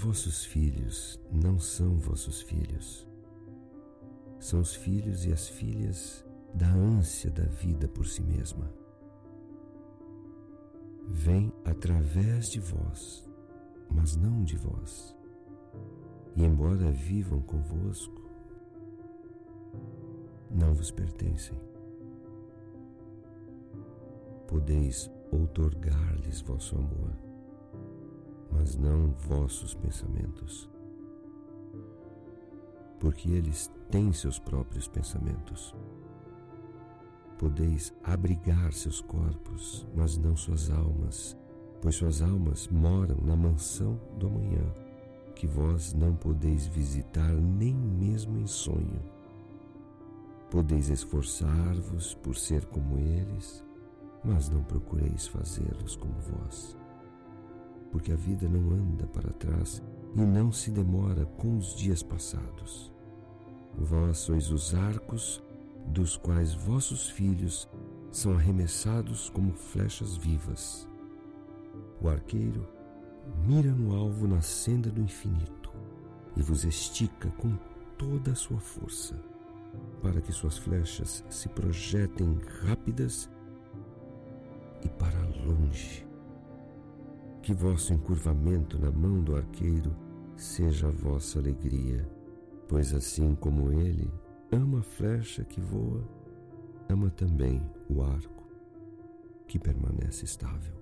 Vossos filhos não são vossos filhos. São os filhos e as filhas da ânsia da vida por si mesma. Vem através de vós, mas não de vós. E embora vivam convosco, não vos pertencem. Podeis outorgar-lhes vosso amor, mas não vossos pensamentos, porque eles têm seus próprios pensamentos. Podeis abrigar seus corpos, mas não suas almas, pois suas almas moram na mansão do amanhã, que vós não podeis visitar nem mesmo em sonho. Podeis esforçar-vos por ser como eles, mas não procureis fazê-los como vós. Porque a vida não anda para trás e não se demora com os dias passados. Vós sois os arcos dos quais vossos filhos são arremessados como flechas vivas. O arqueiro mira no alvo na senda do infinito e vos estica com toda a sua força, para que suas flechas se projetem rápidas e para longe. Que vosso encurvamento na mão do arqueiro seja a vossa alegria, pois assim como ele ama a flecha que voa, ama também o arco que permanece estável.